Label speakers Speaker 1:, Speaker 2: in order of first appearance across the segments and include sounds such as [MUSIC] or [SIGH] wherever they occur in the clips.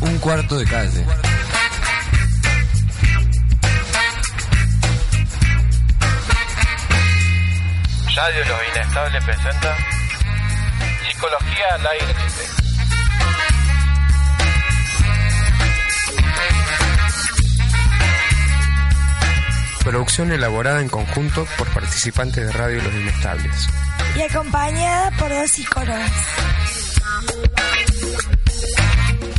Speaker 1: Un cuarto de calle.
Speaker 2: Radio Los Inestables presenta Psicología al aire libre.
Speaker 1: Producción elaborada en conjunto por participantes de Radio Los Inestables.
Speaker 3: y acompañada por dos psicólogos.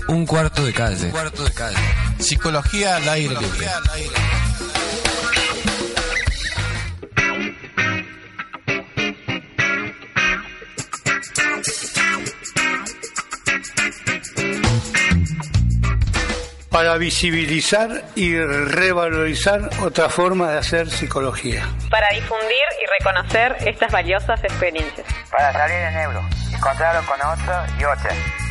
Speaker 1: Un cuarto de calle. Un cuarto de calle.
Speaker 2: Psicología al aire libre.
Speaker 4: para visibilizar y revalorizar otra forma de hacer psicología.
Speaker 5: para difundir y reconocer estas valiosas experiencias.
Speaker 6: para salir en euro, encontrarlo con otro y otra.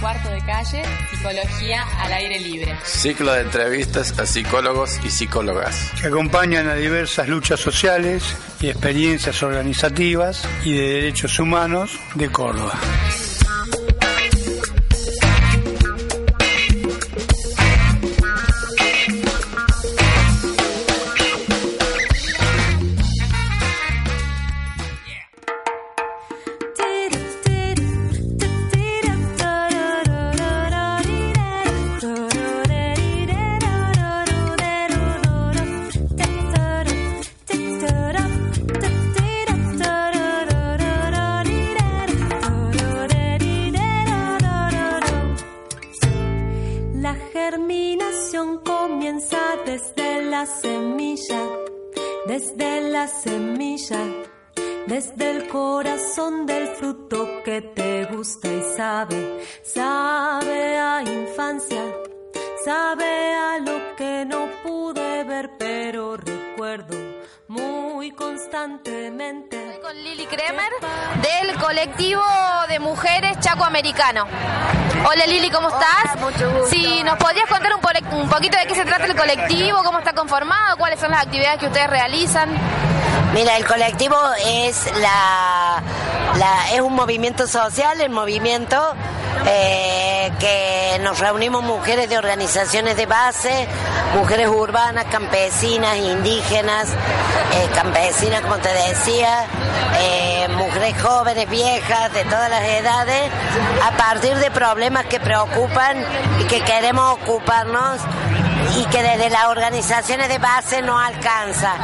Speaker 7: Cuarto de calle, psicología al aire libre.
Speaker 2: Ciclo de entrevistas a psicólogos y psicólogas.
Speaker 4: que acompañan a diversas luchas sociales y experiencias organizativas y de derechos humanos de Córdoba.
Speaker 8: Recuerdo muy constantemente.
Speaker 9: con Lili Kremer del colectivo de mujeres Chaco Americano. Hola Lili, ¿cómo estás?
Speaker 6: mucho gusto.
Speaker 9: Si nos podrías contar un, un poquito de qué se trata el colectivo, cómo está conformado, cuáles son las actividades que ustedes realizan.
Speaker 6: Mira, el colectivo es la, la- es un movimiento social, el movimiento eh, que nos reunimos mujeres de organizaciones de base, mujeres urbanas, campesinas, indígenas, eh, campesinas, como te decía, eh, mujeres jóvenes, viejas, de todas las edades, a partir de problemas que preocupan y que queremos ocuparnos y que desde las organizaciones de base no alcanza.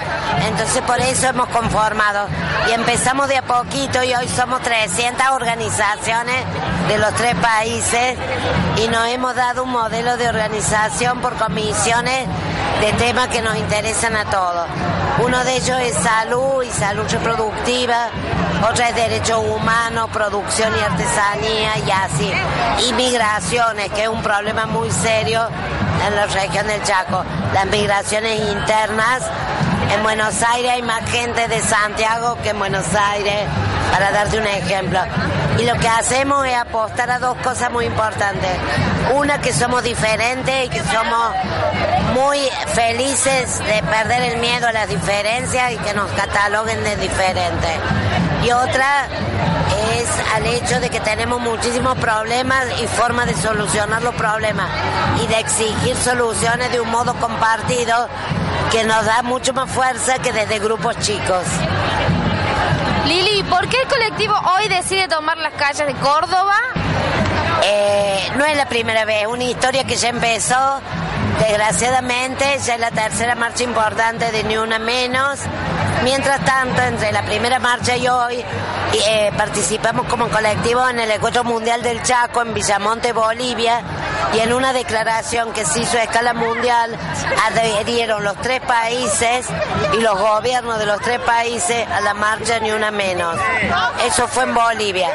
Speaker 6: Entonces por eso hemos conformado y empezamos de a poquito y hoy somos 300 organizaciones de los tres países y nos hemos dado un modelo de organización por comisiones de temas que nos interesan a todos. Uno de ellos es salud y salud reproductiva, otra es derechos humanos, producción y artesanía y así. Y migraciones, que es un problema muy serio en la región del Chaco. Las migraciones internas. En Buenos Aires hay más gente de Santiago que en Buenos Aires, para darte un ejemplo. Y lo que hacemos es apostar a dos cosas muy importantes. Una, que somos diferentes y que somos muy felices de perder el miedo a las diferencias y que nos cataloguen de diferentes. Y otra es al hecho de que tenemos muchísimos problemas y formas de solucionar los problemas y de exigir soluciones de un modo compartido que nos da mucho más fuerza que desde grupos chicos.
Speaker 9: Lili, ¿por qué el colectivo hoy decide tomar las calles de Córdoba?
Speaker 6: Eh, no es la primera vez, una historia que ya empezó, desgraciadamente, ya es la tercera marcha importante de Ni Una Menos. Mientras tanto, entre la primera marcha y hoy, eh, participamos como colectivo en el Encuentro Mundial del Chaco en Villamonte, Bolivia, y en una declaración que se hizo a escala mundial adherieron los tres países y los gobiernos de los tres países a la marcha ni una menos. Eso fue en Bolivia.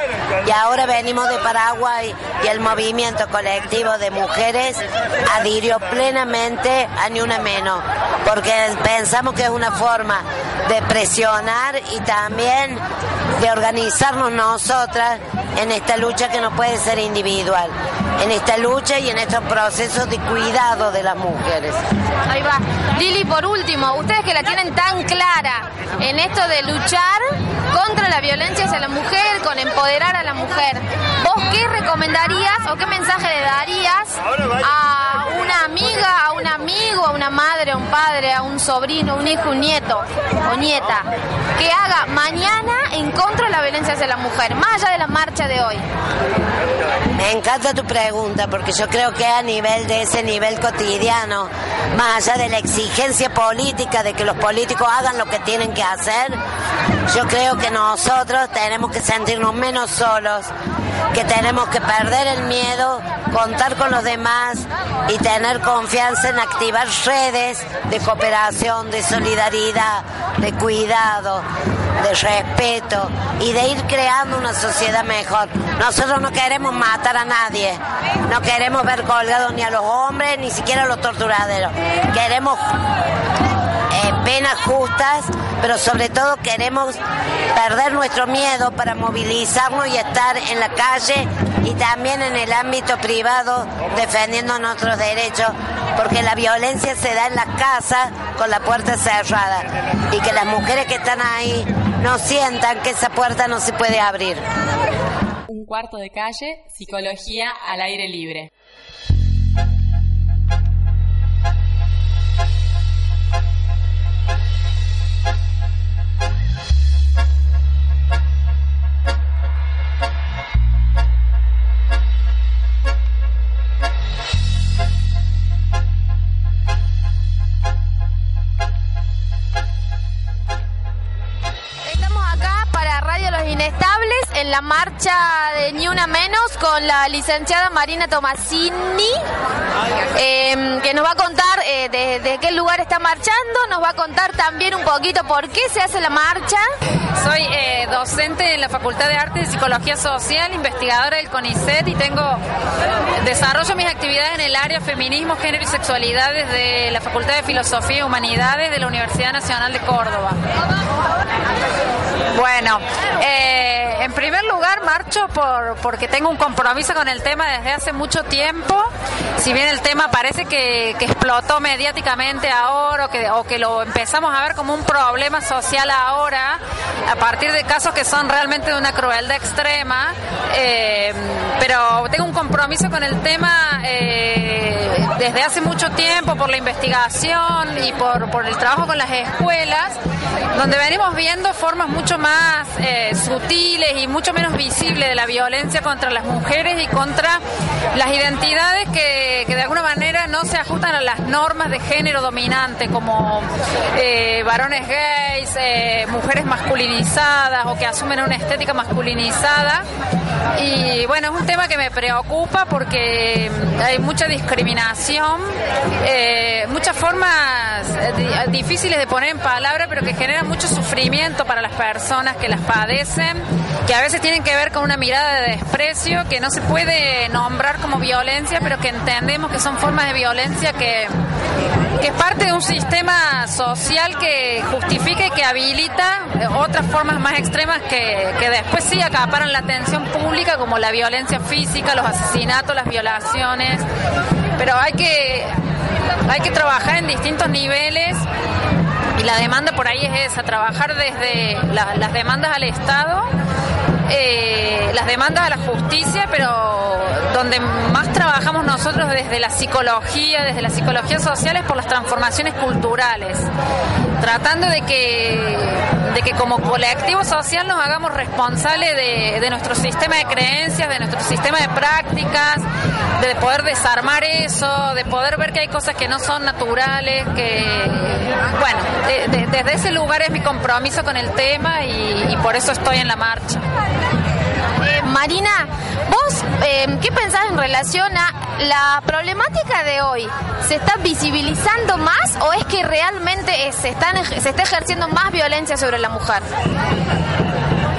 Speaker 6: Y ahora venimos de Paraguay y el movimiento colectivo de mujeres adhirió plenamente a ni una menos, porque pensamos que es una forma de presionar y también de organizarnos nosotras en esta lucha que no puede ser individual, en esta lucha y en estos procesos de cuidado de las mujeres.
Speaker 9: Ahí va. Lili, por último, ustedes que la tienen tan clara en esto de luchar contra la violencia hacia la mujer, con empoderar a la mujer, ¿vos qué recomendarías o qué mensaje le darías a amiga, a un amigo, a una madre, a un padre, a un sobrino, un hijo, un nieto o nieta que haga mañana en contra de la violencia hacia la mujer, más allá de la marcha de hoy?
Speaker 6: Me encanta tu pregunta porque yo creo que a nivel de ese nivel cotidiano, más allá de la exigencia política de que los políticos hagan lo que tienen que hacer, yo creo que nosotros tenemos que sentirnos menos solos, que tenemos que perder el miedo, contar con los demás y tener confianza en activar redes de cooperación, de solidaridad, de cuidado, de respeto y de ir creando una sociedad mejor. Nosotros no queremos matar a nadie, no queremos ver colgados ni a los hombres, ni siquiera a los torturaderos. Queremos eh, penas justas, pero sobre todo queremos perder nuestro miedo para movilizarnos y estar en la calle y también en el ámbito privado defendiendo nuestros derechos, porque la violencia se da en las casas con la puerta cerrada y que las mujeres que están ahí no sientan que esa puerta no se puede abrir.
Speaker 5: Un cuarto de calle, psicología al aire libre.
Speaker 9: Marcha de Ni Una Menos con la licenciada Marina Tomasini, em, que nos va a contar eh, de, qué lugar está marchando, nos va a contar también un poquito por qué se hace la marcha.
Speaker 10: Soy eh, docente en la Facultad de Arte y Psicología Social, investigadora del CONICET y tengo desarrollo mis actividades en el área feminismo, género y sexualidad desde la Facultad de Filosofía y Humanidades de la Universidad Nacional de Córdoba. Bueno, eh, en primer lugar marcho por, porque tengo un compromiso con el tema desde hace mucho tiempo. Si bien el tema parece que, explotó mediáticamente ahora o que, o que lo empezamos a ver como un problema social ahora, a partir de casos que son realmente de una crueldad extrema, eh, pero tengo un compromiso con el tema eh, desde hace mucho tiempo por la investigación y por, el trabajo con las escuelas, donde venimos viendo formas mucho más eh, sutiles y mucho menos visibles de la violencia contra las mujeres y contra las identidades que, de alguna manera no se ajustan a las normas de género dominante, como eh, varones gays, eh, mujeres masculinizadas o que asumen una estética masculinizada. Y bueno, es un tema que me preocupa porque hay mucha discriminación, muchas formas difíciles de poner en palabra, pero que generan mucho sufrimiento para las personas que las padecen, que a veces tienen que ver con una mirada de desprecio que no se puede nombrar como violencia, pero que entendemos que son formas de violencia que, que es parte de un sistema social que justifica y que habilita otras formas más extremas que, que después sí acaparan la atención pública, como la violencia física, los asesinatos, las violaciones. Pero hay que, hay que trabajar en distintos niveles y la demanda por ahí es esa, trabajar desde las demandas al Estado, eh, las demandas a la justicia, pero donde más trabajamos nosotros desde la psicología, desde la psicología social es por las transformaciones culturales, tratando de que, de que como colectivo social nos hagamos responsables de, de nuestro sistema de creencias, de nuestro sistema de prácticas, de poder desarmar eso, de poder ver que hay cosas que no son naturales, que, bueno, desde ese lugar es mi compromiso con el tema y, por eso estoy en la marcha.
Speaker 9: Marina, ¿vos eh, qué pensás en relación a la problemática de hoy? ¿Se está visibilizando más o es que realmente se está ejerciendo más violencia sobre la mujer?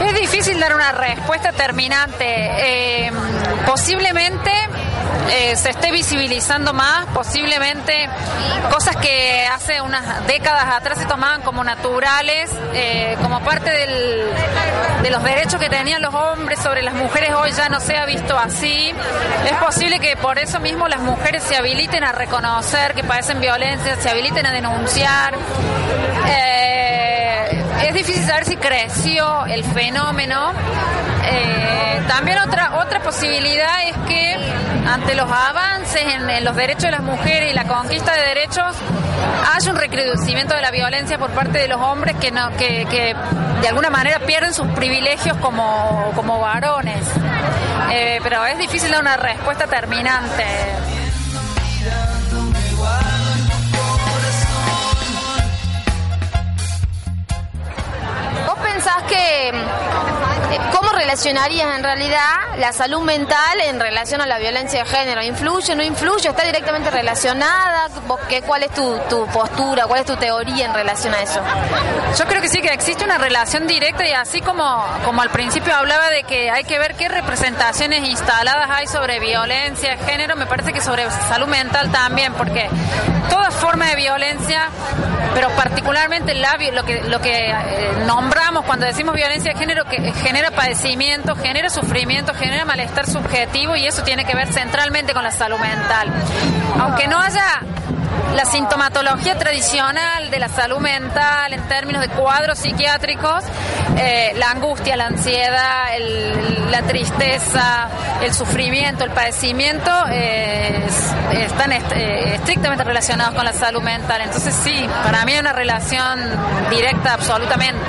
Speaker 10: Es difícil dar una respuesta terminante. Eh, posiblemente eh, se esté visibilizando más, posiblemente cosas que hace unas décadas atrás se tomaban como naturales, eh, como parte de los derechos que tenían los hombres sobre las mujeres, hoy ya no se ha visto así. Es posible que por eso mismo las mujeres se habiliten a reconocer que padecen violencia, se habiliten a denunciar. Difícil saber si creció el fenómeno. también otra, otra posibilidad es que ante los avances en, los derechos de las mujeres y la conquista de derechos, hay un recrudecimiento de la violencia por parte de los hombres que, no, que, de alguna manera pierden sus privilegios como, como varones. Eh, pero es difícil dar una respuesta terminante.
Speaker 9: Que ¿Cómo relacionarías en realidad la salud mental en relación a la violencia de género? ¿Influye, no influye? ¿Está directamente relacionada? ¿Qué, ¿Cuál es tu, postura? ¿Cuál es tu teoría en relación a eso?
Speaker 10: Yo creo que sí, que existe una relación directa y así como, como al principio hablaba de que hay que ver qué representaciones instaladas hay sobre violencia de género, me parece que sobre salud mental también, porque toda forma de violencia, pero particularmente la, lo que, lo que eh, nombramos cuando decimos violencia de género, que genera padecimiento, genera sufrimiento, genera malestar subjetivo y eso tiene que ver centralmente con la salud mental. Aunque no haya la sintomatología tradicional de la salud mental en términos de cuadros psiquiátricos, eh, la angustia, la ansiedad, la tristeza, el sufrimiento, el padecimiento, eh, están eh, estrictamente relacionados con la salud mental. Entonces sí, para mí hay una relación directa absolutamente.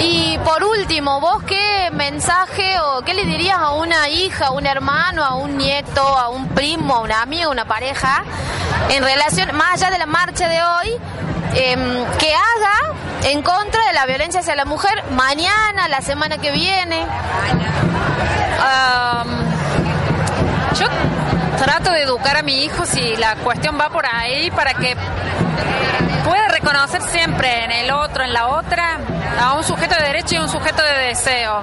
Speaker 9: Y por último, ¿vos qué mensaje o qué le dirías a una hija, a un hermano, a un nieto, a un primo, a un amigo, a una pareja, en relación, más allá de la marcha de hoy, em, que haga en contra de la violencia hacia la mujer mañana, la semana que viene?
Speaker 10: yo trato de educar a mi hijo si la cuestión va por ahí para que pueda reconocer siempre en el otro, en la otra, a un sujeto de derecho y un sujeto de deseo.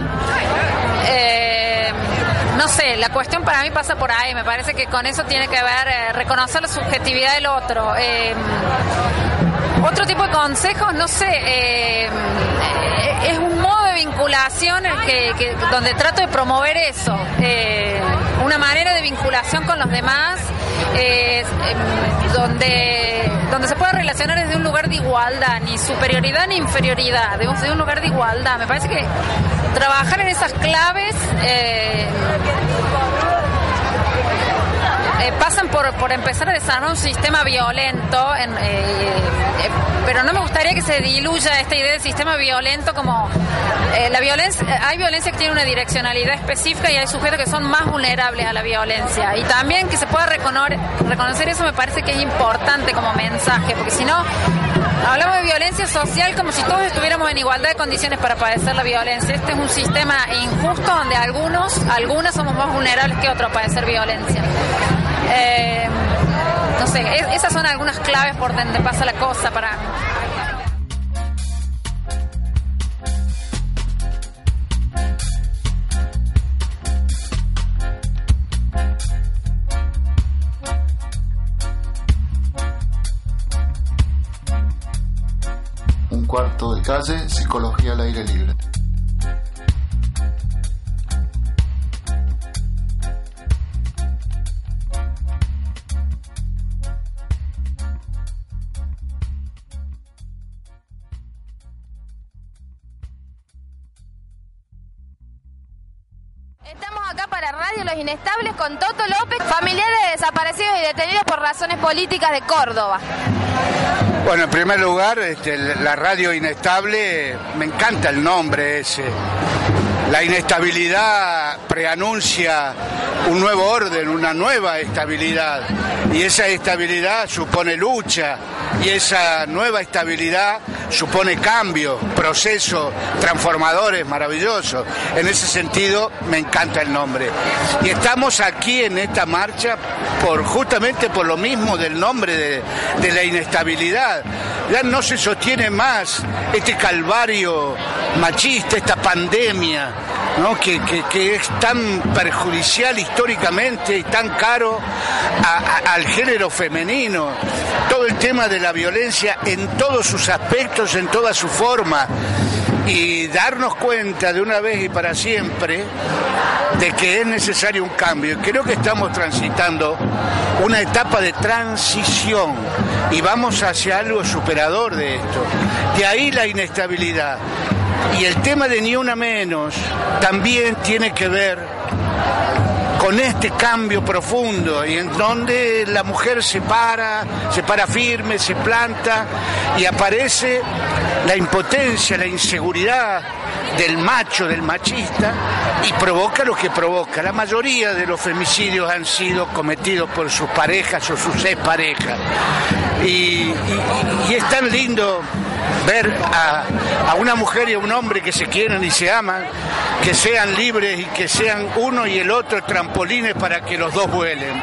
Speaker 10: Eh, no sé, la cuestión para mí pasa por ahí, me parece que con eso tiene que ver eh, reconocer la subjetividad del otro. Eh, otro tipo de consejos, no sé, es un modo de vinculación que, donde trato de promover eso, una manera de vinculación con los demás, em, donde, donde se puede relacionar desde un lugar de igualdad, ni superioridad ni inferioridad, desde un lugar de igualdad. Me parece que trabajar en esas claves eh, eh, pasan por, por empezar a desarmar un sistema violento, en, eh, pero no me gustaría que se diluya esta idea de sistema violento como la violencia, hay violencia que tiene una direccionalidad específica y hay sujetos que son más vulnerables a la violencia. Y también que se pueda reconocer, reconocer eso me parece que es importante como mensaje, porque si no, Hablamos de violencia social como si todos estuviéramos en igualdad de condiciones para padecer la violencia. Este es un sistema injusto donde algunos, algunas somos más vulnerables que otros a padecer violencia. Eh, no sé, esas son algunas claves por donde pasa la cosa para mí.
Speaker 11: cuarto de calle, psicología al aire libre.
Speaker 9: Radio Los Inestables con Toto López, familiares de desaparecidos y detenidos por razones políticas de Córdoba.
Speaker 12: Bueno, en primer lugar, este, la radio inestable, me encanta el nombre ese. La inestabilidad preanuncia un nuevo orden, una nueva estabilidad. Y esa estabilidad supone lucha y esa nueva estabilidad supone cambio, procesos transformadores maravillosos. En ese sentido me encanta el nombre. Y estamos aquí en esta marcha por justamente por lo mismo del nombre de, de la inestabilidad. Ya no se sostiene más este calvario machista, esta pandemia, ¿no? que, que- que es tan perjudicial históricamente y tan caro al género femenino. Todo el tema de la violencia en todos sus aspectos, en toda su forma. Y darnos cuenta de una vez y para siempre de que es necesario un cambio. Creo que estamos transitando una etapa de transición y vamos hacia algo superador de esto. De ahí la inestabilidad. Y el tema de ni una menos también tiene que ver con este cambio profundo y en donde la mujer se para, se para firme, se planta y aparece la impotencia, la inseguridad del macho, del machista y provoca lo que provoca. La mayoría de los femicidios han sido cometidos por sus parejas o sus exparejas. Y, y- es tan lindo ver a, una mujer y a un hombre que se quieren y se aman, que sean libres y que sean uno y el otro trampolines para que los dos vuelen.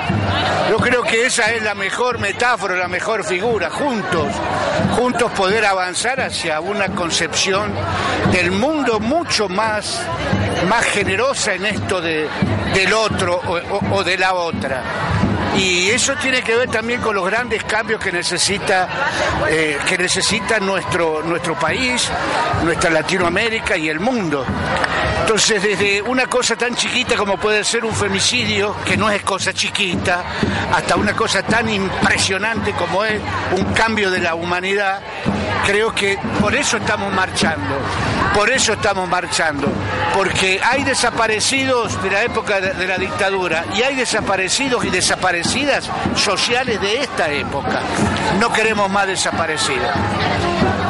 Speaker 12: Yo creo que esa es la mejor metáfora, la mejor figura, juntos, juntos poder avanzar hacia una concepción del mundo mucho más, más generosa en esto de, del otro o de la otra. Y eso tiene que ver también con los grandes cambios que necesita, eh, que necesita nuestro, nuestro país, nuestra Latinoamérica y el mundo. Entonces, desde una cosa tan chiquita como puede ser un femicidio, que no es cosa chiquita, hasta una cosa tan impresionante como es un cambio de la humanidad, creo que por eso estamos marchando, por eso estamos marchando, porque hay desaparecidos de la época de, la dictadura y hay desaparecidos y desaparecidas sociales de esta época. No queremos más desaparecidos.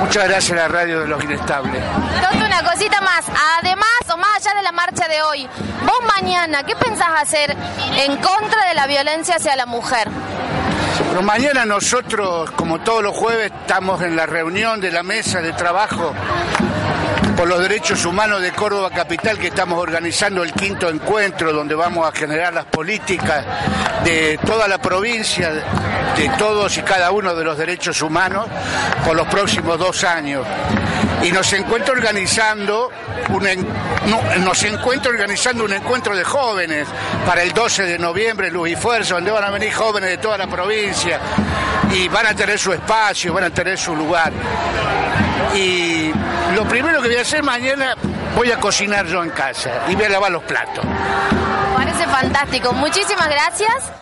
Speaker 12: Muchas gracias a la radio de los inestables.
Speaker 9: Tonto, una cosita más. Además, o más allá de la marcha de hoy, vos mañana, ¿qué pensás hacer en contra de la violencia hacia la mujer?
Speaker 12: Pero mañana nosotros, como todos los jueves, estamos en la reunión de la mesa de trabajo por los derechos humanos de Córdoba Capital, que estamos organizando el quinto encuentro donde vamos a generar las políticas de toda la provincia, de todos y cada uno de los derechos humanos por los próximos dos años. Y nos encuentra organizando un, nos encuentra organizando un encuentro de jóvenes para el 12 de noviembre, Luz y Fuerza, donde van a venir jóvenes de toda la provincia y van a tener su espacio, van a tener su lugar. Y lo primero que voy a hacer mañana, voy a cocinar yo en casa y voy a lavar los platos.
Speaker 9: Parece fantástico. Muchísimas gracias.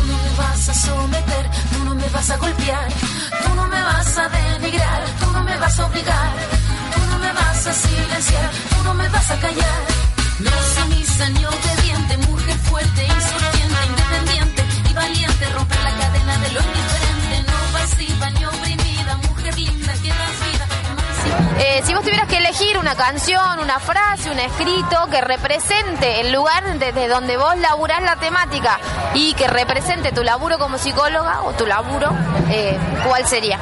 Speaker 13: tú no me vas a someter, tú no me vas a golpear, tú no me vas a denigrar, tú no me vas a obligar, tú no me vas a silenciar, tú no me vas a callar. No sumisa ni obediente, mujer fuerte, insurgente, independiente y valiente, romper la cadena de lo indiferente, no pasiva ni oprimida, mujer linda que das vida.
Speaker 9: Eh, si vos tuvieras que elegir una canción, una frase, un escrito que represente el lugar desde donde vos laburás la temática y que represente tu laburo como psicóloga o tu laburo, eh, ¿cuál sería?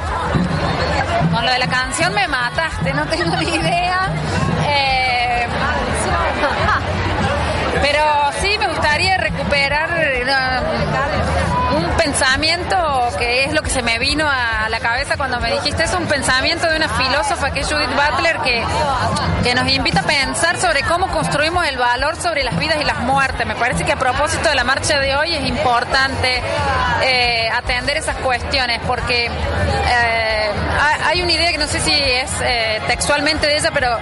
Speaker 10: Con lo de la canción me mataste, no tengo ni idea. Eh, [LAUGHS] pero sí me gustaría recuperar un pensamiento que es lo que se me vino a la cabeza cuando me dijiste, es un pensamiento de una filósofa que es Judith Butler que, que nos invita a pensar sobre cómo construimos el valor sobre las vidas y las muertes. Me parece que a propósito de la marcha de hoy es importante eh, atender esas cuestiones porque eh, idea que no sé si es eh, textualmente de ella, pero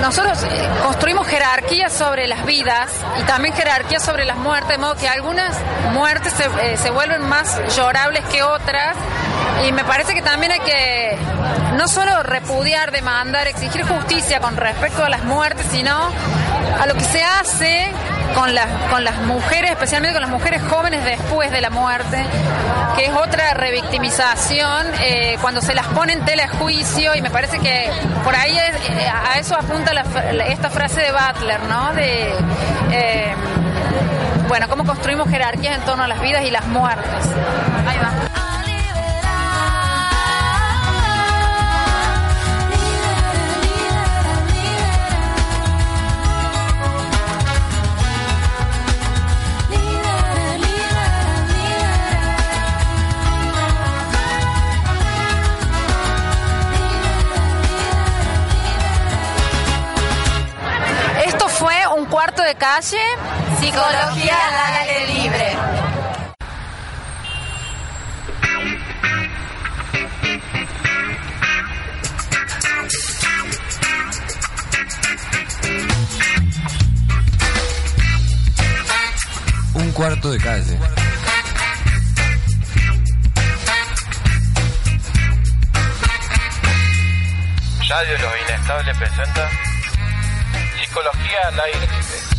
Speaker 10: nosotros eh, construimos jerarquías sobre las vidas y también jerarquías sobre las muertes, de modo que algunas muertes se, eh, se vuelven más llorables que otras. Y me parece que también hay que no solo repudiar, demandar, exigir justicia con respecto a las muertes, sino a lo que se hace con las, con las mujeres, especialmente con las mujeres jóvenes después de la muerte, que es otra revictimización eh, cuando se las pone en tela de juicio y me parece que por ahí eh, a eso apunta esta frase de Butler, ¿no? De, eh, bueno, cómo construimos jerarquías en torno a las vidas y las muertes. Ahí va.
Speaker 9: Psicología al aire libre.
Speaker 1: Un cuarto de calle.
Speaker 14: Radio Los Inestables presenta Psicología al aire libre.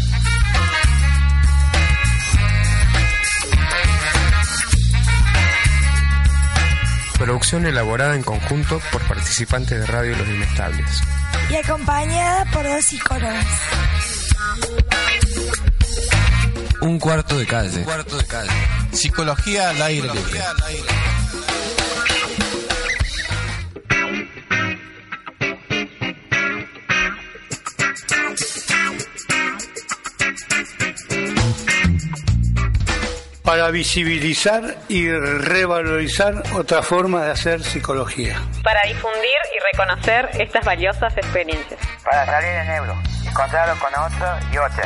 Speaker 1: Producción elaborada en conjunto por participantes de Radio Los Inestables.
Speaker 3: Y acompañada por dos psicólogos.
Speaker 1: Un cuarto de calle.
Speaker 14: cuarto de calle. Psicología al aire libre.
Speaker 12: Para visibilizar y revalorizar otra forma de hacer psicología.
Speaker 15: Para difundir y reconocer estas valiosas experiencias.
Speaker 16: Para salir en euro, encontrarlo con otro y otra.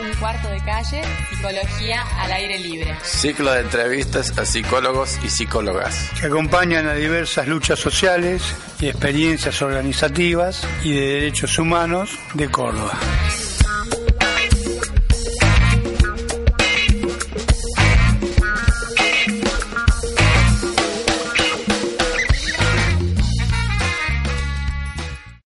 Speaker 5: Un cuarto de calle, psicología al aire libre.
Speaker 2: Ciclo de entrevistas a psicólogos y psicólogas.
Speaker 12: que acompañan a diversas luchas sociales y experiencias organizativas y de derechos humanos de Córdoba.